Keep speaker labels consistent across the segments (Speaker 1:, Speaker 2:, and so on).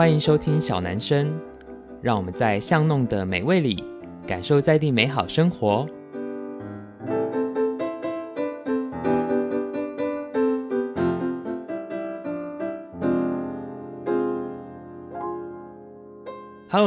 Speaker 1: 欢迎收听小男生，让我们在巷弄的美味里感受在地美好生活。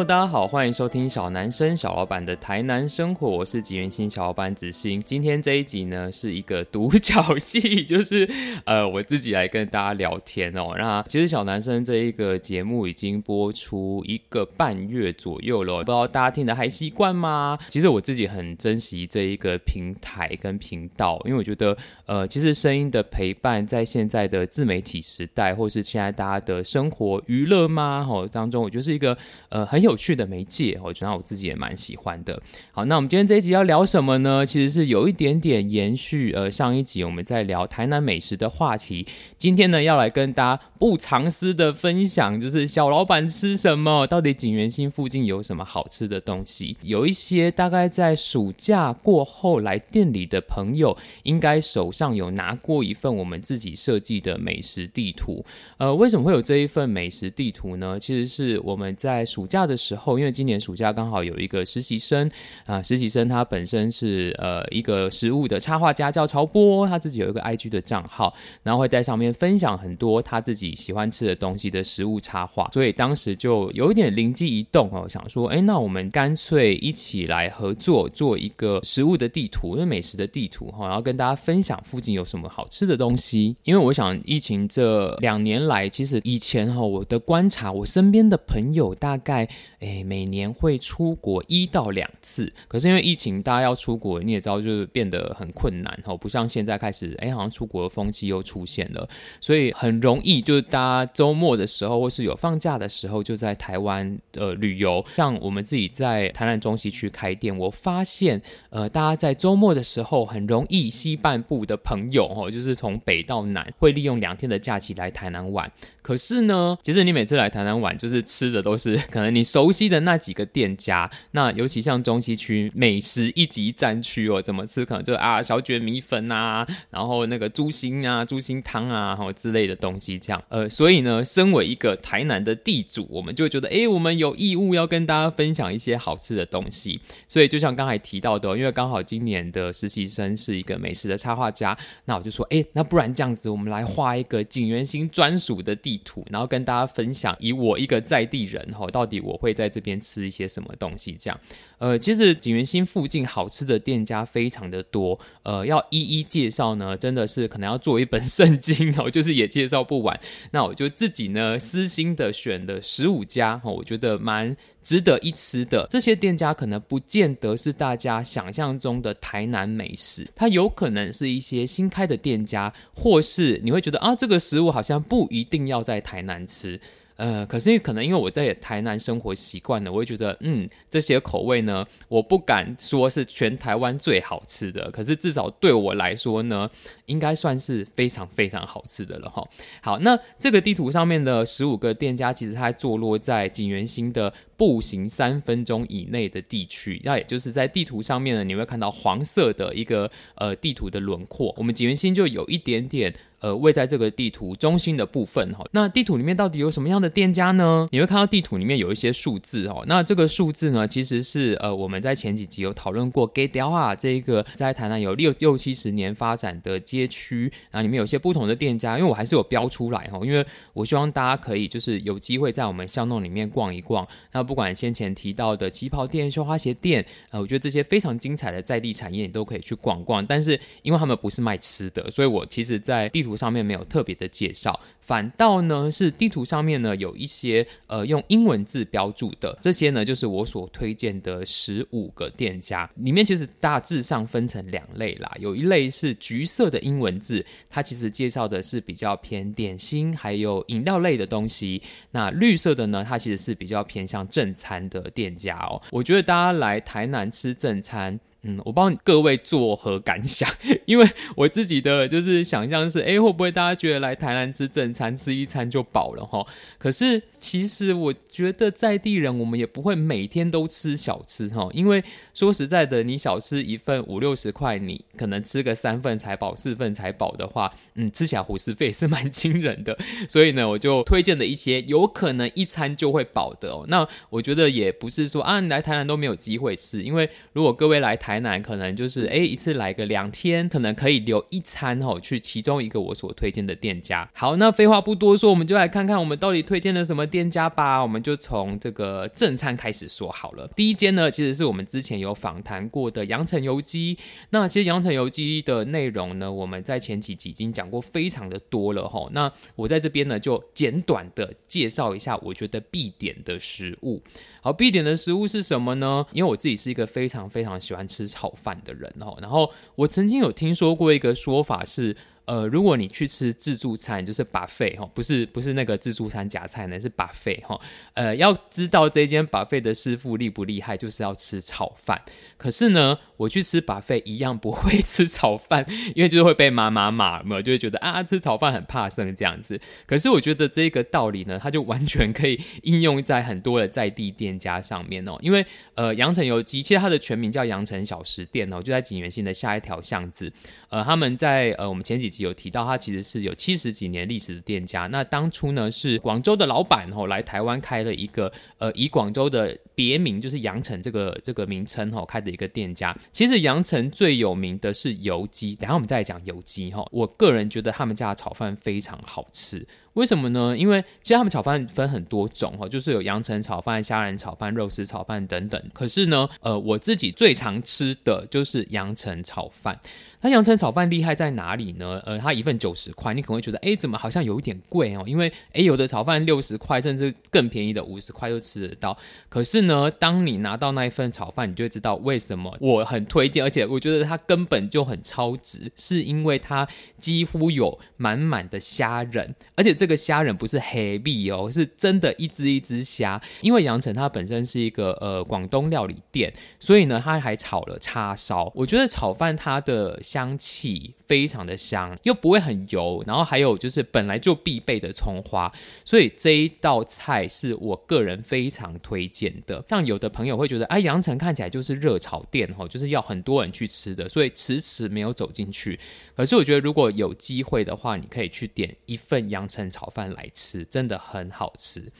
Speaker 1: 大家好，欢迎收听小男生小老板的台南生活，我是锦源兴小老板子欣。今天这一集呢是一个独角戏，就是呃我自己来跟大家聊天哦。那其实小男生这一个节目已经播出一个半月左右了，不知道大家听的还习惯吗？其实我自己很珍惜这一个平台跟频道，因为我觉得呃其实声音的陪伴在现在的自媒体时代，或是现在大家的生活娱乐吗？哦当中，我觉得是一个呃。很有有趣的媒介，我觉得我自己也蛮喜欢的。好，那我们今天这一集要聊什么呢？其实是有一点点延续，呃，上一集我们在聊台南美食的话题。今天呢，要来跟大家不藏私的分享，就是小老板吃什么，到底锦源兴附近有什么好吃的东西？有一些大概在暑假过后来店里的朋友，应该手上有拿过一份我们自己设计的美食地图。呃，为什么会有这一份美食地图呢？其实是我们在暑假的时候，因为今年暑假刚好有一个实习生啊，实习生他本身是呃一个食物的插画家，叫曹波，他自己有一个 IG 的账号，然后会在上面分享很多他自己喜欢吃的东西的食物插画，所以当时就有一点灵机一动哦，想说，哎，那我们干脆一起来合作做一个食物的地图，因为美食的地图哈，然后跟大家分享附近有什么好吃的东西。因为我想疫情这两年来，其实以前哈我的观察，我身边的朋友大概。诶，每年会出国一到两次，可是因为疫情，大家要出国，你也知道，就是变得很困难哈，不像现在开始，诶，好像出国的风气又出现了，所以很容易就是大家周末的时候，或是有放假的时候，就在台湾呃旅游。像我们自己在台南中西区开店，我发现呃，大家在周末的时候，很容易西半部的朋友哈，就是从北到南，会利用两天的假期来台南玩。可是呢，其实你每次来台南玩，就是吃的都是 可能你熟悉的那几个店家。那尤其像中西区美食一级战区哦，怎么吃可能就啊小卷米粉啊，然后那个猪心啊、猪心汤啊，然后之类的东西这样。呃，所以呢，身为一个台南的地主，我们就觉得，哎，我们有义务要跟大家分享一些好吃的东西。所以就像刚才提到的，因为刚好今年的实习生是一个美食的插画家，那我就说，哎，那不然这样子，我们来画一个景源星专属的地。地图，然后跟大家分享，以我一个在地人吼，到底我会在这边吃一些什么东西？这样，呃，其实锦源兴附近好吃的店家非常的多，呃，要一一介绍呢，真的是可能要做一本 圣经哦，就是也介绍不完。那我就自己呢私心的选了十五家，我觉得蛮值得一吃的。这些店家可能不见得是大家想象中的台南美食，它有可能是一些新开的店家，或是你会觉得啊，这个食物好像不一定要在台南吃。呃，可是可能因为我在台南生活习惯了，我会觉得，嗯，这些口味呢，我不敢说是全台湾最好吃的，可是至少对我来说呢，应该算是非常非常好吃的了哈。好，那这个地图上面的十五个店家，其实它坐落在景园新的步行三分钟以内的地区，那也就是在地图上面呢，你会看到黄色的一个呃地图的轮廓，我们锦源兴就有一点点。呃，位在这个地图中心的部分哈，那地图里面到底有什么样的店家呢？你会看到地图里面有一些数字哦，那这个数字呢，其实是呃我们在前几集有讨论过，给雕啊这一个在台南有六六七十年发展的街区，然后里面有些不同的店家，因为我还是有标出来哈，因为我希望大家可以就是有机会在我们巷弄里面逛一逛。那不不管先前提到的旗袍店、绣花鞋店，呃，我觉得这些非常精彩的在地产业你都可以去逛逛。但是因为他们不是卖吃的，所以我其实在地图。上面没有特别的介绍，反倒呢是地图上面呢有一些呃用英文字标注的，这些呢就是我所推荐的十五个店家，里面其实大致上分成两类啦，有一类是橘色的英文字，它其实介绍的是比较偏点心还有饮料类的东西，那绿色的呢，它其实是比较偏向正餐的店家哦，我觉得大家来台南吃正餐。嗯，我不知道各位作何感想，因为我自己的就是想象是，哎，会不会大家觉得来台南吃正餐吃一餐就饱了哈？可是其实我觉得在地人我们也不会每天都吃小吃哈，因为说实在的，你小吃一份五六十块，你可能吃个三份才饱，四份才饱的话，嗯，吃起来伙食费是蛮惊人的。所以呢，我就推荐了一些有可能一餐就会饱的哦。那我觉得也不是说啊，来台南都没有机会吃，因为如果各位来台南，可能就是哎一次来个两天，可能可以留一餐哦，去其中一个我所推荐的店家。好，那废话不多说，我们就来看看我们到底推荐了什么店家吧。我们就从这个正餐开始说好了。第一间呢，其实是我们之前有访谈过的羊城油鸡。那其实羊城油鸡的内容呢，我们在前几集已经讲过非常的多了哈。那我在这边呢，就简短的介绍一下我觉得必点的食物。好，必点的食物是什么呢？因为我自己是一个非常非常喜欢吃炒饭的人哦。然后我曾经有听说过一个说法是。呃，如果你去吃自助餐，就是 buffet 哈，不是不是那个自助餐夹菜呢，是 buffet 哈。呃，要知道这间 buffet 的师傅厉不厉害，就是要吃炒饭。可是呢，我去吃 buffet 一样不会吃炒饭，因为就是会被妈妈骂嘛，就会觉得啊，吃炒饭很怕生这样子。可是我觉得这个道理呢，它就完全可以应用在很多的在地店家上面哦。因为呃，羊城油鸡其实它的全名叫羊城小食店哦，就在景元新的下一条巷子。呃，他们在呃我们前几有提到，它其实是有七十几年历史的店家。那当初呢是广州的老板吼来台湾开了一个呃以广州的别名就是羊城这个这个名称吼开的一个店家。其实羊城最有名的是油鸡，等下我们再来讲油鸡吼。我个人觉得他们家的炒饭非常好吃。为什么呢？因为其实他们炒饭分很多种哈，就是有羊城炒饭、虾仁炒饭、肉丝炒饭等等。可是呢，呃，我自己最常吃的就是羊城炒饭。那羊城炒饭厉害在哪里呢？呃，它一份九十块，你可能会觉得，哎，怎么好像有一点贵哦？因为，哎，有的炒饭六十块，甚至更便宜的五十块就吃得到。可是呢，当你拿到那一份炒饭，你就会知道为什么我很推荐，而且我觉得它根本就很超值，是因为它几乎有满满的虾仁，而且这个虾仁不是黑币哦，是真的一只一只虾。因为羊城它本身是一个呃广东料理店，所以呢，它还炒了叉烧。我觉得炒饭它的香气非常的香，又不会很油，然后还有就是本来就必备的葱花，所以这一道菜是我个人非常推荐的。像有的朋友会觉得，哎，羊城看起来就是热炒店哦，就是要很多人去吃的，所以迟迟没有走进去。可是我觉得如果有机会的话，你可以去点一份羊城炒饭来吃，真的很好吃。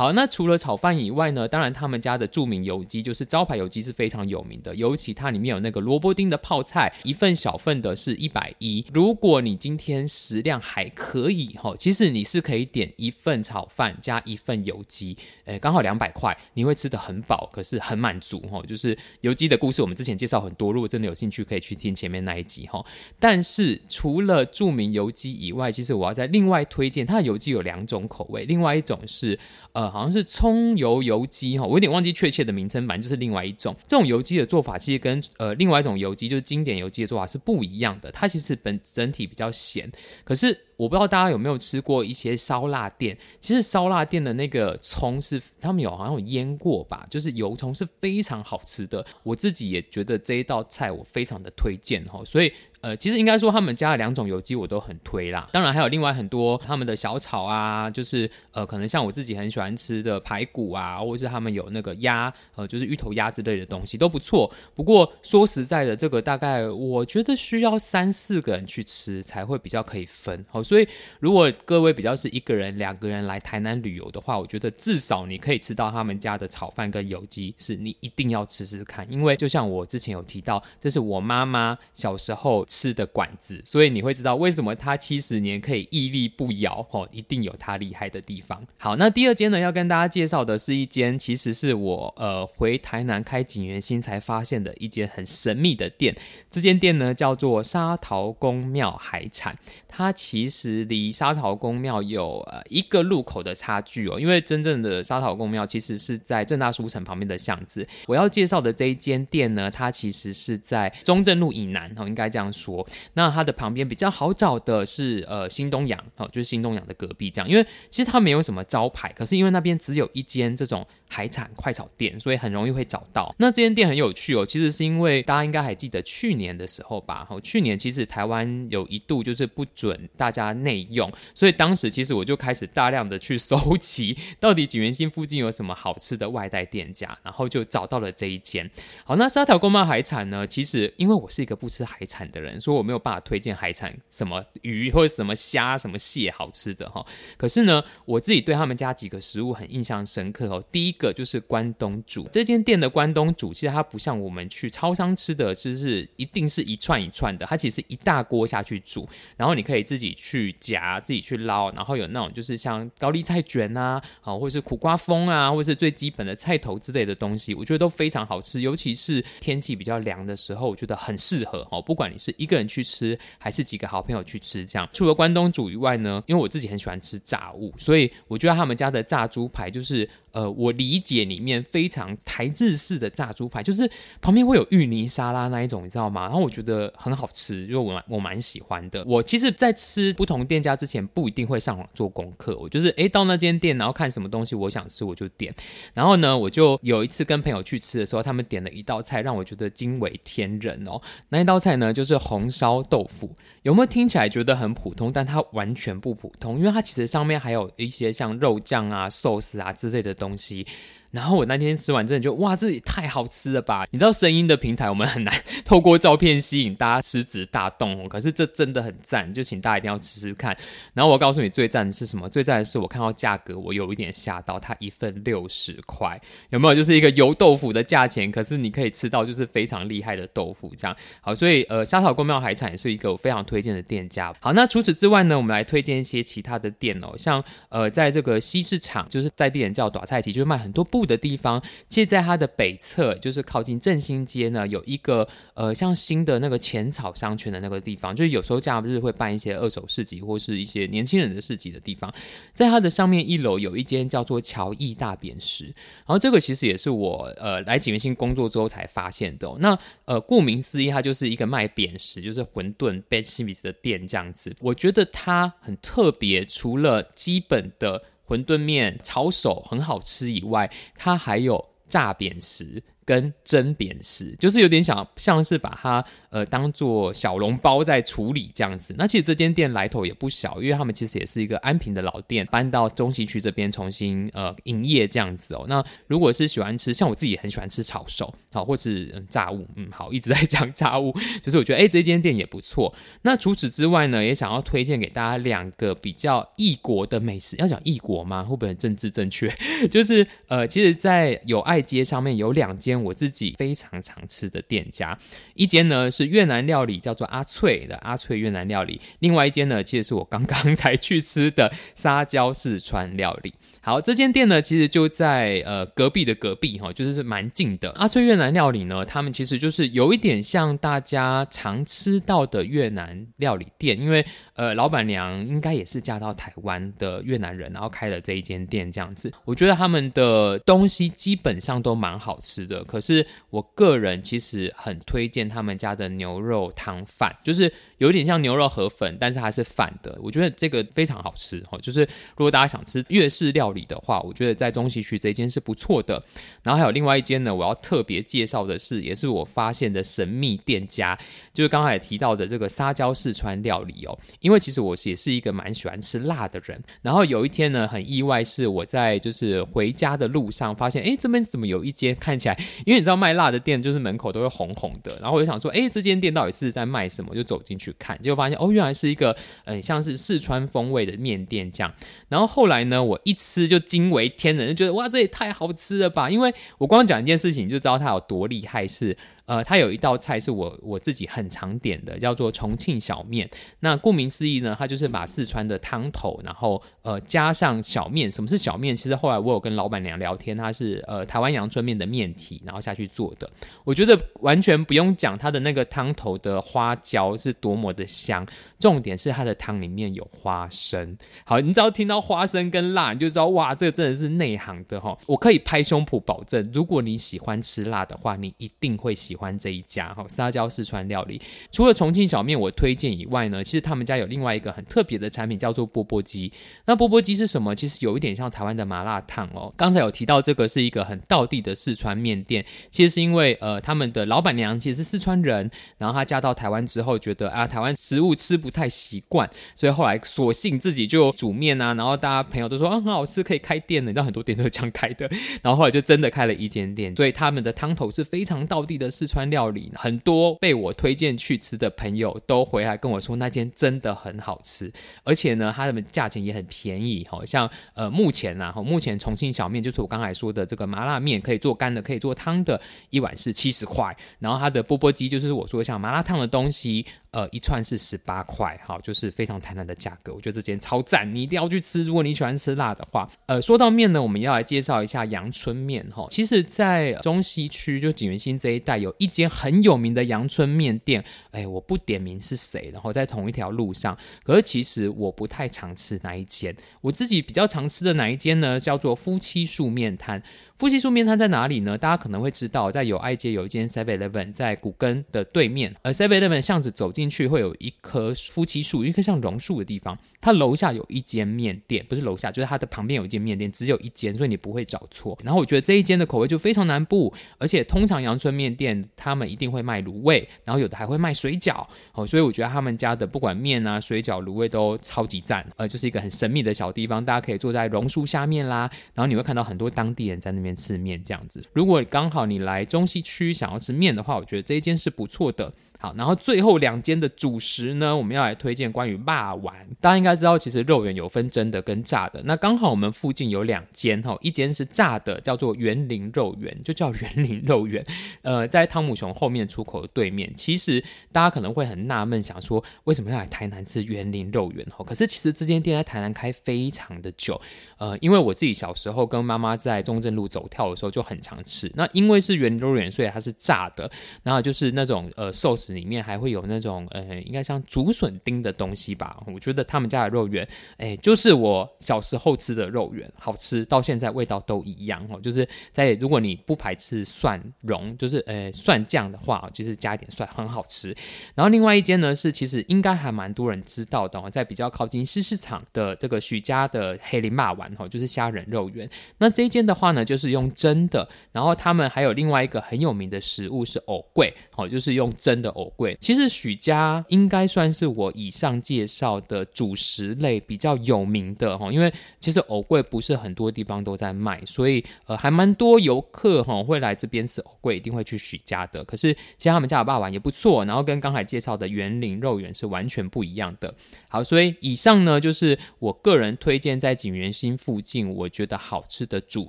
Speaker 1: 好，那除了炒饭以外呢，当然他们家的著名油鸡就是招牌油鸡是非常有名的，尤其它里面有那个萝卜丁的泡菜，一份小份的是一百一。如果你今天食量还可以哈，其实你是可以点一份炒饭加一份油鸡，诶，刚好两百块，你会吃得很饱，可是很满足哈。就是油鸡的故事，我们之前介绍很多，如果真的有兴趣，可以去听前面那一集哈。但是除了著名油鸡以外，其实我要再另外推荐，它的油鸡有两种口味，另外一种是呃。好像是葱油油鸡哈，我有点忘记确切的名称，反正就是另外一种。这种油鸡的做法其实跟呃另外一种油鸡，就是经典油鸡的做法是不一样的。它其实本整体比较咸，可是我不知道大家有没有吃过一些烧腊店。其实烧腊店的那个葱是他们有好像有腌过吧，就是油葱是非常好吃的。我自己也觉得这一道菜我非常的推荐哈，所以。呃，其实应该说他们家的两种油鸡我都很推啦。当然还有另外很多他们的小炒啊，就是呃，可能像我自己很喜欢吃的排骨啊，或者是他们有那个鸭，呃，就是芋头鸭之类的东西都不错。不过说实在的，这个大概我觉得需要三四个人去吃才会比较可以分。好，所以如果各位比较是一个人、两个人来台南旅游的话，我觉得至少你可以吃到他们家的炒饭跟油鸡，是你一定要吃吃看。因为就像我之前有提到，这是我妈妈小时候。吃的馆子，所以你会知道为什么他七十年可以屹立不摇哦，一定有他厉害的地方。好，那第二间呢，要跟大家介绍的是一间，其实是我呃回台南开景园新才发现的一间很神秘的店。这间店呢叫做沙桃公庙海产，它其实离沙桃公庙有呃一个路口的差距哦，因为真正的沙桃公庙其实是在正大书城旁边的巷子。我要介绍的这一间店呢，它其实是在中正路以南哦，应该这样说。那它的旁边比较好找的是呃新东阳哦，就是新东阳的隔壁这样，因为其实它没有什么招牌，可是因为那边只有一间这种海产快炒店，所以很容易会找到。那这间店很有趣哦，其实是因为大家应该还记得去年的时候吧？哈，去年其实台湾有一度就是不准大家内用，所以当时其实我就开始大量的去搜集，到底锦源兴附近有什么好吃的外带店家，然后就找到了这一间。好，那沙条公妈海产呢？其实因为我是一个不吃海产的人，所以我没有办法推荐海产什么鱼或者什么虾、什么蟹好吃的哈。可是呢，我自己对他们家几个食物很印象深刻哦。第一个就是关东煮，这间店的关东煮其实它不像我们去超商吃的，就是一定是一串一串的，它其实一大锅下去煮，然后你可以自己去去夹、自己去捞，然后有那种就是像高丽菜卷啊，啊，或者是苦瓜风啊，或者是最基本的菜头之类的东西，我觉得都非常好吃，尤其是天气比较凉的时候，我觉得很适合哦。不管你是一个人去吃，还是几个好朋友去吃，这样。除了关东煮以外呢，因为我自己很喜欢吃炸物，所以我觉得他们家的炸猪排就是。呃，我理解里面非常台日式的炸猪排，就是旁边会有芋泥沙拉那一种，你知道吗？然后我觉得很好吃，因为我蛮我蛮喜欢的。我其实，在吃不同店家之前，不一定会上网做功课。我就是诶，到那间店，然后看什么东西我想吃，我就点。然后呢，我就有一次跟朋友去吃的时候，他们点了一道菜，让我觉得惊为天人哦。那一道菜呢，就是红烧豆腐。有没有听起来觉得很普通？但它完全不普通，因为它其实上面还有一些像肉酱啊、寿司啊之类的东西。然后我那天吃完，真的就哇，这也太好吃了吧！你知道声音的平台，我们很难 透过照片吸引大家食指大动哦。可是这真的很赞，就请大家一定要吃吃看。然后我告诉你最赞的是什么？最赞的是我看到价格，我有一点吓到，它一份六十块，有没有？就是一个油豆腐的价钱，可是你可以吃到就是非常厉害的豆腐，这样好。所以呃，沙草公庙海产也是一个我非常推荐的店家。好，那除此之外呢，我们来推荐一些其他的店哦，像呃，在这个西市场，就是在地人叫短菜旗，就是卖很多不住。的地方，其实在它的北侧，就是靠近振兴街呢，有一个呃，像新的那个浅草商圈的那个地方，就是有时候假日会办一些二手市集或是一些年轻人的市集的地方。在它的上面一楼有一间叫做乔义大扁食，然后这个其实也是我呃来景元星工作之后才发现的。那呃，顾名思义，它就是一个卖扁食，就是馄饨、贝西米斯的店这样子。我觉得它很特别，除了基本的。馄饨面炒手很好吃以外，它还有炸扁食。跟蒸扁食，就是有点想像是把它呃当做小笼包在处理这样子。那其实这间店来头也不小，因为他们其实也是一个安平的老店，搬到中西区这边重新呃营业这样子哦。那如果是喜欢吃，像我自己也很喜欢吃炒手，好，或是、嗯、炸物，嗯，好，一直在讲 炸物，就是我觉得哎这间店也不错。那除此之外呢，也想要推荐给大家两个比较异国的美食。要讲异国吗？会不会很政治正确？就是呃，其实，在友爱街上面有两间。我自己非常常吃的店家，一间呢是越南料理，叫做阿翠的阿翠越南料理；另外一间呢，其实是我刚刚才去吃的沙椒四川料理。好，这间店呢，其实就在呃隔壁的隔壁哈，就是是蛮近的。阿翠越南料理呢，他们其实就是有一点像大家常吃到的越南料理店，因为呃老板娘应该也是嫁到台湾的越南人，然后开了这一间店这样子。我觉得他们的东西基本上都蛮好吃的，可是我个人其实很推荐他们家的牛肉汤饭，就是。有点像牛肉河粉，但是它是反的，我觉得这个非常好吃哦。就是如果大家想吃粤式料理的话，我觉得在中西区这间是不错的。然后还有另外一间呢，我要特别介绍的是，也是我发现的神秘店家，就是刚才提到的这个沙胶四川料理哦。因为其实我也是一个蛮喜欢吃辣的人。然后有一天呢，很意外是我在就是回家的路上发现，哎，这边怎么有一间看起来，因为你知道卖辣的店就是门口都会红红的，然后我就想说，哎，这间店到底是在卖什么？就走进去。看，结果发现哦，原来是一个嗯，像是四川风味的面店这样。然后后来呢，我一吃就惊为天人，就觉得哇，这也太好吃了吧！因为我光讲一件事情，就知道它有多厉害是。呃，它有一道菜是我我自己很常点的，叫做重庆小面。那顾名思义呢，它就是把四川的汤头，然后呃加上小面。什么是小面？其实后来我有跟老板娘聊天，它是呃台湾阳春面的面体，然后下去做的。我觉得完全不用讲它的那个汤头的花椒是多么的香，重点是它的汤里面有花生。好，你只要听到花生跟辣，你就知道哇，这个真的是内行的哈。我可以拍胸脯保证，如果你喜欢吃辣的话，你一定会喜欢。欢这一家哈，撒娇四川料理。除了重庆小面我推荐以外呢，其实他们家有另外一个很特别的产品，叫做钵钵鸡。那钵钵鸡是什么？其实有一点像台湾的麻辣烫哦。刚才有提到这个是一个很道地的四川面店，其实是因为呃他们的老板娘其实是四川人，然后她嫁到台湾之后觉得啊台湾食物吃不太习惯，所以后来索性自己就煮面啊，然后大家朋友都说啊很好吃，可以开店的，你知道很多店都是这样开的，然后后来就真的开了一间店，所以他们的汤头是非常道地的四川料理，很多被我推荐去吃的朋友都回来跟我说那间真的很好吃，而且呢，他们价钱也很便，便宜好像呃目前呐，目前重庆小面就是我刚才说的这个麻辣面，可以做干的，可以做汤的，一碗是七十块，然后它的钵钵鸡就是我说像麻辣烫的东西。呃，一串是十八块，好，就是非常台南的价格。我觉得这间超赞，你一定要去吃。如果你喜欢吃辣的话，呃，说到面呢，我们要来介绍一下阳春面哈。其实，在中西区就锦源兴这一带，有一间很有名的阳春面店，哎，我不点名是谁，然后在同一条路上。可是其实我不太常吃哪一间，我自己比较常吃的哪一间呢？叫做夫妻素面摊。夫妻树面摊在哪里呢？大家可能会知道，在友爱街有一间 Seven Eleven，在古根的对面。而 Seven Eleven 巷子走进去会有一棵夫妻树，一棵像榕树的地方。它楼下有一间面店，不是楼下，就是它的旁边有一间面店，只有一间，所以你不会找错。然后我觉得这一间的口味就非常南部，而且通常阳春面店他们一定会卖卤味，然后有的还会卖水饺哦，所以我觉得他们家的不管面啊、水饺、卤味都超级赞。呃，就是一个很神秘的小地方，大家可以坐在榕树下面啦，然后你会看到很多当地人在那边。吃面这样子，如果刚好你来中西区想要吃面的话，我觉得这一间是不错的。好，然后最后两间的主食呢，我们要来推荐关于肉丸。大家应该知道，其实肉圆有分蒸的跟炸的。那刚好我们附近有两间哈，一间是炸的，叫做园林肉圆，就叫园林肉圆。呃，在汤姆熊后面出口的对面。其实大家可能会很纳闷，想说为什么要来台南吃园林肉圆？哈，可是其实这间店在台南开非常的久。呃，因为我自己小时候跟妈妈在中正路走跳的时候就很常吃。那因为是园林肉圆，所以它是炸的，然后就是那种呃寿司。里面还会有那种呃，应该像竹笋丁的东西吧？我觉得他们家的肉圆，哎，就是我小时候吃的肉圆，好吃，到现在味道都一样哦。就是在如果你不排斥蒜蓉，就是呃蒜酱的话，就是加一点蒜，很好吃。然后另外一间呢，是其实应该还蛮多人知道的哦，在比较靠近西市场的这个许家的黑林肉圆，就是虾仁肉圆。那这一间的话呢，就是用蒸的。然后他们还有另外一个很有名的食物是藕桂，哦，就是用蒸的。藕桂，其实许家应该算是我以上介绍的主食类比较有名的哈，因为其实藕桂不是很多地方都在卖，所以呃还蛮多游客哈会来这边吃藕桂，一定会去许家的。可是其实他们家的霸王也不错，然后跟刚才介绍的园林肉圆是完全不一样的。好，所以以上呢就是我个人推荐在锦源兴附近我觉得好吃的主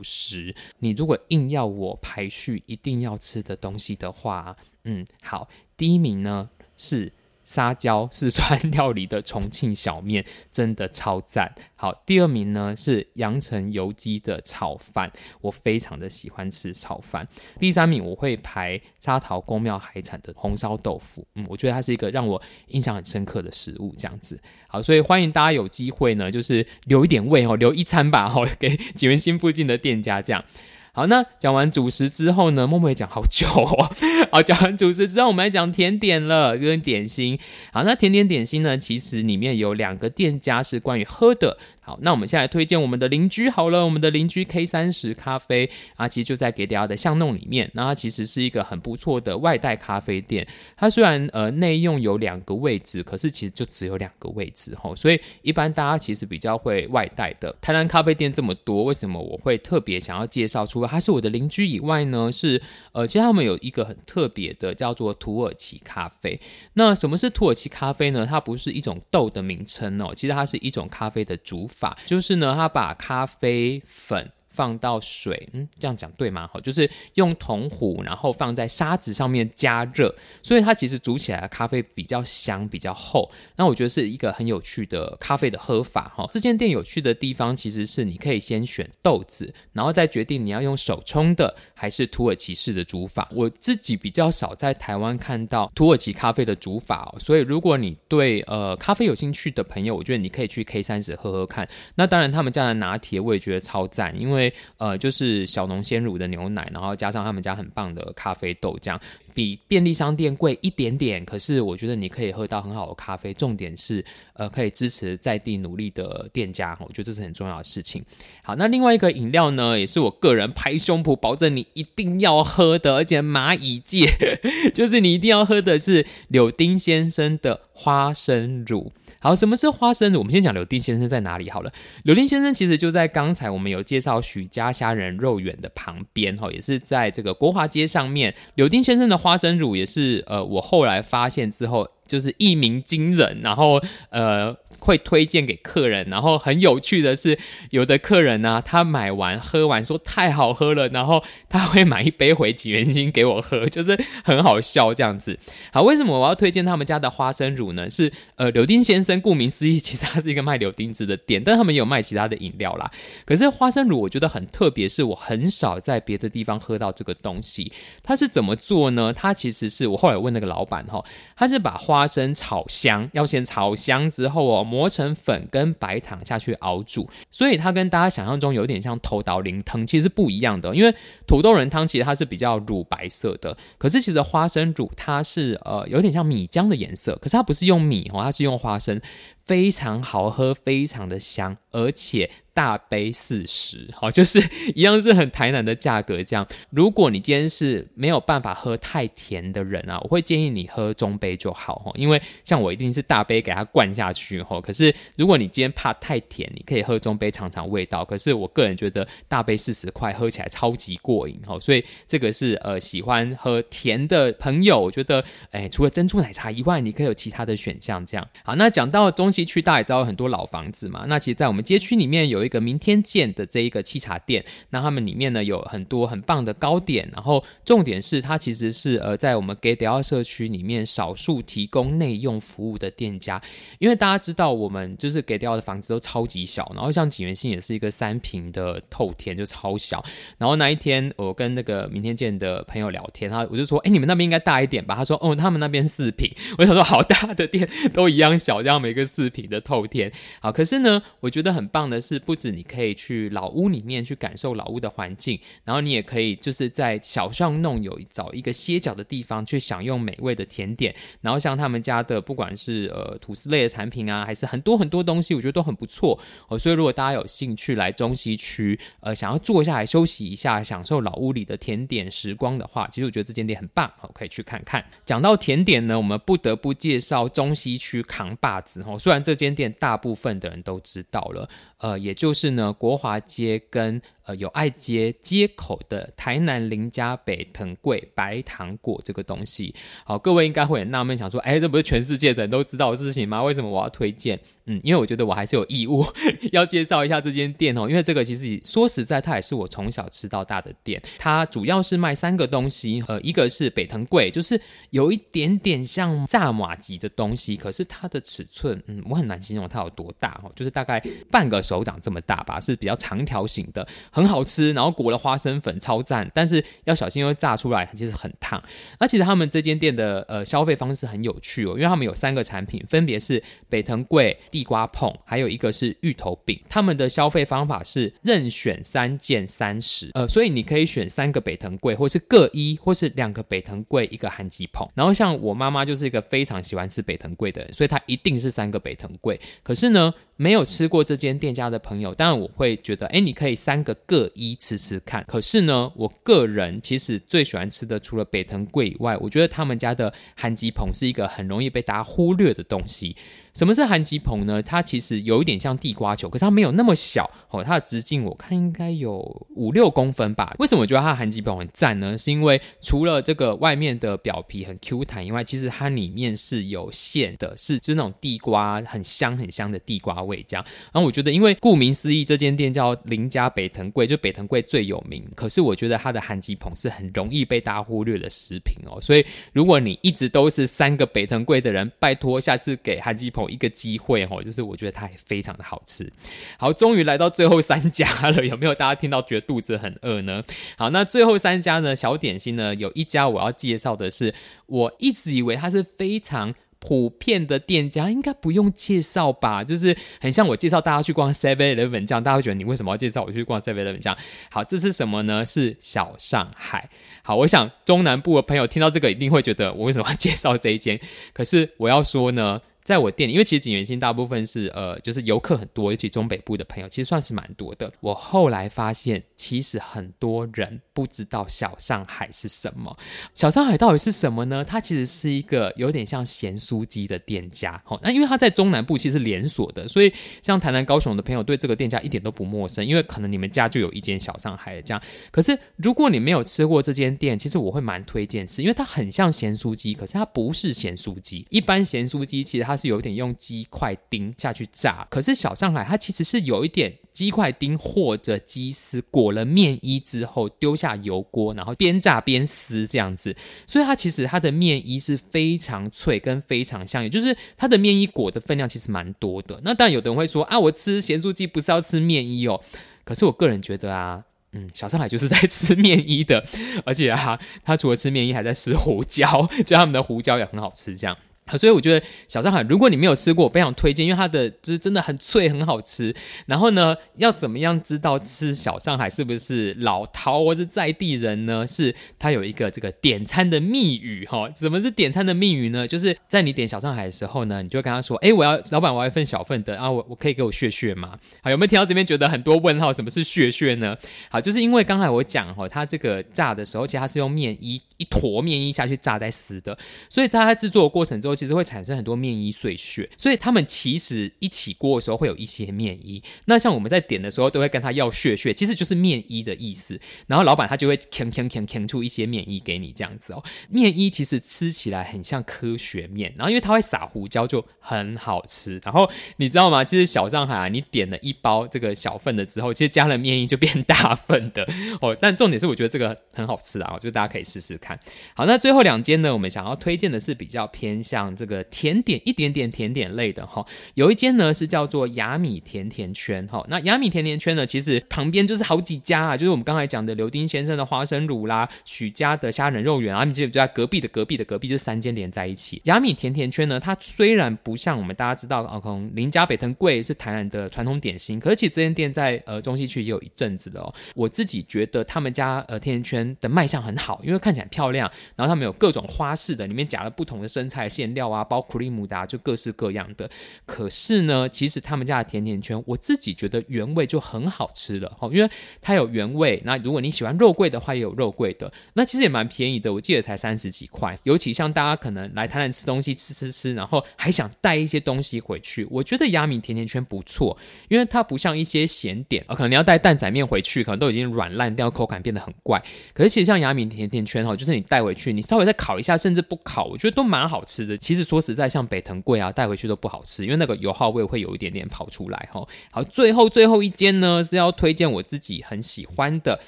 Speaker 1: 食。你如果硬要我排序一定要吃的东西的话，嗯，好。第一名呢是撒娇四川料理的重庆小面，真的超赞。好，第二名呢是阳澄油鸡的炒饭，我非常的喜欢吃炒饭。第三名我会排沙桃宫庙海产的红烧豆腐，嗯，我觉得它是一个让我印象很深刻的食物。这样子，好，所以欢迎大家有机会呢，就是留一点胃哦，留一餐吧，哦，给锦源兴附近的店家这样。好，那讲完主食之后呢，默默也讲好久哦。好，讲完主食之后，我们来讲甜点了，跟点心。好，那甜点点心呢，其实里面有两个店家是关于喝的。好，那我们现在推荐我们的邻居好了，我们的邻居 K 三十咖啡啊，其实就在给大家的巷弄里面。那它其实是一个很不错的外带咖啡店。它虽然呃内用有两个位置，可是其实就只有两个位置吼，所以一般大家其实比较会外带的。台南咖啡店这么多，为什么我会特别想要介绍？除了它是我的邻居以外呢，是呃，其实他们有一个很特别的叫做土耳其咖啡。那什么是土耳其咖啡呢？它不是一种豆的名称哦，其实它是一种咖啡的煮法，就是呢，他把咖啡粉。放到水，嗯，这样讲对吗？好，就是用铜壶，然后放在沙子上面加热，所以它其实煮起来的咖啡比较香，比较厚。那我觉得是一个很有趣的咖啡的喝法哈。这间店有趣的地方其实是你可以先选豆子，然后再决定你要用手冲的还是土耳其式的煮法。我自己比较少在台湾看到土耳其咖啡的煮法，所以如果你对呃咖啡有兴趣的朋友，我觉得你可以去 K 三十喝喝看。那当然他们家的拿铁我也觉得超赞，因为呃，就是小农鲜乳的牛奶，然后加上他们家很棒的咖啡豆，这样比便利商店贵一点点，可是我觉得你可以喝到很好的咖啡。重点是，呃，可以支持在地努力的店家，我觉得这是很重要的事情。好，那另外一个饮料呢，也是我个人拍胸脯保证你一定要喝的，而且蚂蚁界 就是你一定要喝的是柳丁先生的花生乳。好，什么是花生乳？我们先讲柳丁先生在哪里好了。柳丁先生其实就在刚才我们有介绍许家虾仁肉圆的旁边，哈，也是在这个国华街上面。柳丁先生的花生乳也是，呃，我后来发现之后。就是一鸣惊人，然后呃会推荐给客人，然后很有趣的是，有的客人呢、他买完喝完说太好喝了，然后他会买一杯回锦源兴给我喝，就是很好笑这样子。好，为什么我要推荐他们家的花生乳呢？是呃柳丁先生顾名思义，其实他是一个卖柳丁汁的店，但他们有卖其他的饮料啦。可是花生乳我觉得很特别，是我很少在别的地方喝到这个东西。它是怎么做呢？它其实是我后来问那个老板哈，他是把花花生炒香，要先炒香之后哦，磨成粉跟白糖下去熬煮，所以它跟大家想象中有点像土豆仁汤，其实是不一样的。因为土豆仁汤其实它是比较乳白色的，可是其实花生乳它是呃有点像米浆的颜色，可是它不是用米哦，它是用花生，非常好喝，非常的香，而且。大杯四十，好，就是一样是很台南的价格这样。如果你今天是没有办法喝太甜的人啊，我会建议你喝中杯就好哈，因为像我一定是大杯给它灌下去哈。可是如果你今天怕太甜，你可以喝中杯尝尝味道。可是我个人觉得大杯四十块喝起来超级过瘾哈，所以这个是呃喜欢喝甜的朋友，我觉得哎，除了珍珠奶茶以外，你可以有其他的选项这样。好，那讲到中西区，大家也知道很多老房子嘛，那其实，在我们街区里面有。有一个明天见的这一个沏茶店，那他们里面呢有很多很棒的糕点，然后重点是它其实是呃在我们给迪奥社区里面少数提供内用服务的店家，因为大家知道我们就是给迪奥的房子都超级小，然后像景元星也是一个三平的透天就超小，然后那一天我跟那个明天见的朋友聊天，他我就说，哎，你们那边应该大一点吧？他说，哦，他们那边四平。我想说，好大的店都一样小，这样每个四平的透天，好，可是呢，我觉得很棒的是。止你可以去老屋里面去感受老屋的环境，然后你也可以就是在小巷弄有找一个歇脚的地方去享用美味的甜点，然后像他们家的不管是呃吐司类的产品啊，还是很多很多东西，我觉得都很不错哦。所以如果大家有兴趣来中西区，呃，想要坐下来休息一下，享受老屋里的甜点时光的话，其实我觉得这间店很棒，哦，可以去看看。讲到甜点呢，我们不得不介绍中西区扛把子哦。虽然这间店大部分的人都知道了，呃，也。就是呢，国华街跟呃有爱街街口的台南林家北藤贵白糖果这个东西，好，各位应该会很纳闷，想说，哎，这不是全世界的人都知道的事情吗？为什么我要推荐？嗯，因为我觉得我还是有义务 要介绍一下这间店哦，因为这个其实说实在，它也是我从小吃到大的店。它主要是卖三个东西，呃，一个是北藤贵，就是有一点点像炸马吉的东西，可是它的尺寸，嗯，我很难形容它有多大哦，就是大概半个手掌这么大吧，是比较长条形的，很好吃，然后裹了花生粉，超赞。但是要小心，因为炸出来其实很烫。那其实他们这间店的呃消费方式很有趣哦，因为他们有三个产品，分别是北藤贵。地瓜碰，还有一个是芋头饼，他们的消费方法是任选三件三十，呃，所以你可以选三个北藤贵，或是各一，或是两个北藤贵，一个韩吉椪。然后像我妈妈就是一个非常喜欢吃北藤贵的人，所以她一定是三个北藤贵。可是呢，没有吃过这间店家的朋友，当然我会觉得，哎，你可以三个各一吃吃看。可是呢，我个人其实最喜欢吃的，除了北藤贵以外，我觉得他们家的韩吉鹏是一个很容易被大家忽略的东西。什么是韩吉椪呢？它其实有一点像地瓜球，可是它没有那么小哦。它的直径我看应该有五六公分吧。为什么我觉得它的韩吉椪很赞呢？是因为除了这个外面的表皮很 Q 弹以外，其实它里面是有馅的，是就是那种地瓜很香很香的地瓜味这样。然后我觉得，因为顾名思义，这间店叫林家北藤贵，就北藤贵最有名。可是我觉得它的韩吉椪是很容易被大家忽略的食品哦。所以如果你一直都是三个北藤贵的人，拜托下次给韩吉某。一个机会吼，就是我觉得它也非常的好吃。好，终于来到最后三家了，有没有大家听到觉得肚子很饿呢？好，那最后三家呢，小点心呢，有一家我要介绍的是，我一直以为它是非常普遍的店家，应该不用介绍吧？就是很像我介绍大家去逛 Seven Eleven 这样，大家会觉得你为什么要介绍我去逛 Seven Eleven 这样？好，这是什么呢？是小上海。好，我想中南部的朋友听到这个一定会觉得我为什么要介绍这一间？可是我要说呢。在我店里，因为其实锦源兴大部分是呃，就是游客很多，尤其中北部的朋友，其实算是蛮多的。我后来发现，其实很多人不知道小上海是什么。小上海到底是什么呢？它其实是一个有点像咸酥鸡的店家。好，那因为它在中南部其实是连锁的，所以像台南、高雄的朋友对这个店家一点都不陌生，因为可能你们家就有一间小上海的这样。可是如果你没有吃过这间店，其实我会蛮推荐吃，因为它很像咸酥鸡，可是它不是咸酥鸡。一般咸酥鸡其实它是有一点用鸡块丁下去炸，可是小上海它其实是有一点鸡块丁或者鸡丝裹了面衣之后丢下油锅，然后边炸边撕这样子，所以它其实它的面衣是非常脆跟非常香，也就是它的面衣裹的分量其实蛮多的。那当然有的人会说啊，我吃咸酥鸡不是要吃面衣哦，可是我个人觉得啊，嗯，小上海就是在吃面衣的，而且啊，他除了吃面衣还在吃胡椒，就他们的胡椒也很好吃这样。所以我觉得小上海，如果你没有吃过，我非常推荐，因为它的就是真的很脆，很好吃。然后呢，要怎么样知道吃小上海是不是老饕或是在地人呢？是它有一个这个点餐的密语哈。什么是点餐的密语呢？就是在你点小上海的时候呢，你就跟他说：“哎，我要老板，我要一份小份的啊，我我可以给我屑屑吗？”好，有没有听到这边觉得很多问号？什么是屑屑呢？好，就是因为刚才我讲哈，它这个炸的时候，其实它是用面衣一坨面衣下去炸再撕的，所以在它制作的过程中。其实会产生很多面衣碎屑，所以他们其实一起锅的时候会有一些面衣。那像我们在点的时候，都会跟他要屑屑，其实就是面衣的意思。然后老板他就会钳钳钳钳出一些面衣给你这样子哦。面衣其实吃起来很像科学面，然后因为它会撒胡椒，就很好吃。然后你知道吗？其实小上海啊，你点了一包这个小份的之后，其实加了面衣就变大份的哦。但重点是我觉得这个很好吃啊，我觉得大家可以试试看。好，那最后两间呢，我们想要推荐的是比较偏向。讲这个甜点一点点甜点类的哈，有一间呢是叫做雅米甜甜圈哈。那雅米甜甜圈呢，其实旁边就是好几家啊，就是我们刚才讲的刘丁先生的花生乳啦，许家的虾仁肉圆啊，你记得就在隔壁的隔壁的隔壁，就是三间连在一起。雅米甜甜圈呢，它虽然不像我们大家知道，可能林家北藤贵是台南的传统点心，可是其实这间店在呃中西区也有一阵子了哦。我自己觉得他们家呃甜甜圈的卖相很好，因为看起来很漂亮，然后他们有各种花式的，里面夹了不同的生菜馅料。啊，包克里姆达就各式各样的。可是呢，其实他们家的甜甜圈，我自己觉得原味就很好吃了哦，因为它有原味。那如果你喜欢肉桂的话，也有肉桂的。那其实也蛮便宜的，我记得才三十几块。尤其像大家可能来台南吃东西，吃吃吃，然后还想带一些东西回去，我觉得雅米甜甜圈不错，因为它不像一些咸点，可能你要带蛋仔面回去，可能都已经软烂掉，口感变得很怪。可是其实像雅米甜甜圈哦，就是你带回去，你稍微再烤一下，甚至不烤，我觉得都蛮好吃的。其实说实在，像北藤贵啊，带回去都不好吃，因为那个油耗味会有一点点跑出来哈。好，最后最后一间呢，是要推荐我自己很喜欢的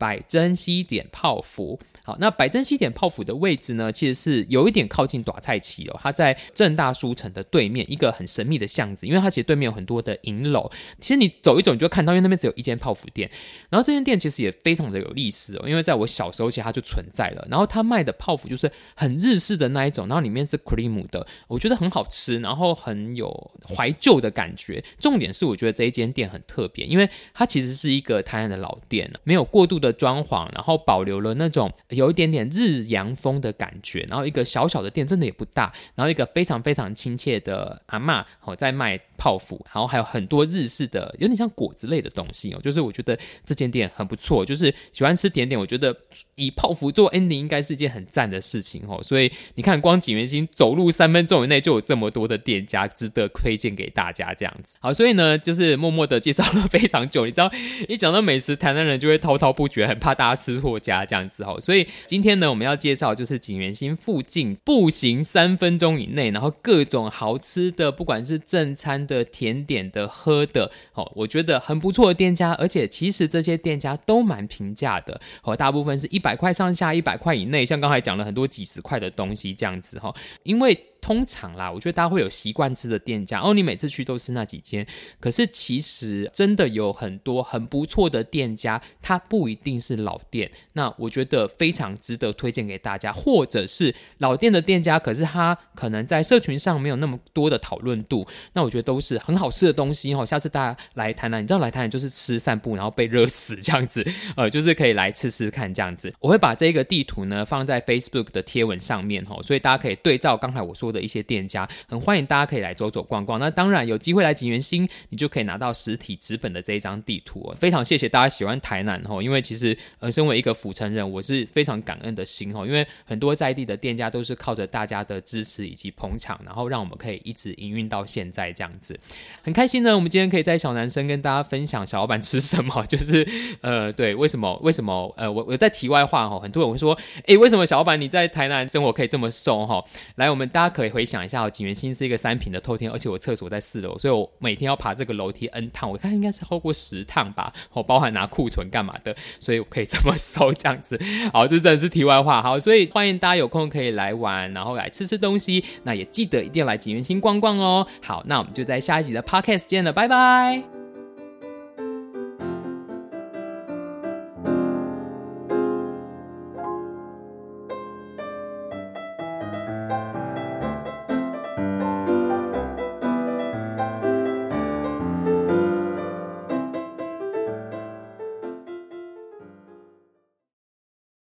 Speaker 1: 百珍西点泡芙。好，那百珍西点泡芙的位置呢，其实是有一点靠近大菜市哦。它在正大书城的对面，一个很神秘的巷子，因为它其实对面有很多的银楼。其实你走一走，你就看到，因为那边只有一间泡芙店。然后这间店其实也非常的有历史哦，因为在我小时候其实它就存在了。然后它卖的泡芙就是很日式的那一种，然后里面是 cream 的，我觉得很好吃，然后很有怀旧的感觉。重点是我觉得这一间店很特别，因为它其实是一个台湾的老店，没有过度的装潢，然后保留了那种。有一点点日洋风的感觉，然后一个小小的店，真的也不大，然后一个非常非常亲切的阿嬷哦，在卖泡芙，然后还有很多日式的，有点像果子类的东西哦，就是我觉得这间店很不错，就是喜欢吃甜点，我觉得以泡芙做 ending 应该是一件很赞的事情哦，所以你看，光景元星走路三分钟以内就有这么多的店家，值得推荐给大家这样子。好，所以呢，就是默默的介绍了非常久，你知道，一讲到美食，台南人就会滔滔不绝，很怕大家吃错家这样子哦，所以。今天呢，我们要介绍就是景元星附近步行三分钟以内，然后各种好吃的，不管是正餐的、甜点的、喝的，哦，我觉得很不错的店家，而且其实这些店家都蛮平价的，哦，大部分是一百块上下，一百块以内，像刚才讲了很多几十块的东西这样子哈，因为。通常啦，我觉得大家会有习惯吃的店家，哦，你每次去都是那几间，可是其实真的有很多很不错的店家，它不一定是老店。那我觉得非常值得推荐给大家，或者是老店的店家，可是它可能在社群上没有那么多的讨论度。那我觉得都是很好吃的东西哦。下次大家来台南，你知道来台南就是吃散步，然后被热死这样子，呃，就是可以来吃吃看这样子。我会把这个地图呢放在 Facebook 的贴文上面哦，所以大家可以对照刚才我说的一些店家，很欢迎大家可以来走走逛逛。那当然有机会来锦源兴，你就可以拿到实体纸本的这一张地图。非常谢谢大家喜欢台南哦，因为其实呃，身为一个府城人，我是非常感恩的心哦，因为很多在地的店家都是靠着大家的支持以及捧场，然后让我们可以一直营运到现在这样子，很开心呢。我们今天可以在小男生跟大家分享小老板吃什么，就是呃，对，为什么为什么呃，我我在题外话哈，很多人会说，诶，为什么小老板你在台南生活可以这么瘦哈？来，我们大家可可以回想一下哦，景元星是一个三平的透天，而且我厕所在四楼，所以我每天要爬这个楼梯 N 趟，我看应该是超过十趟吧，我包含拿库存干嘛的，所以我可以这么收这样子。好，这真的是题外话。好，所以欢迎大家有空可以来玩，然后来吃吃东西。那也记得一定要来景元星逛逛哦。好，那我们就在下一集的 Podcast 见了，拜拜。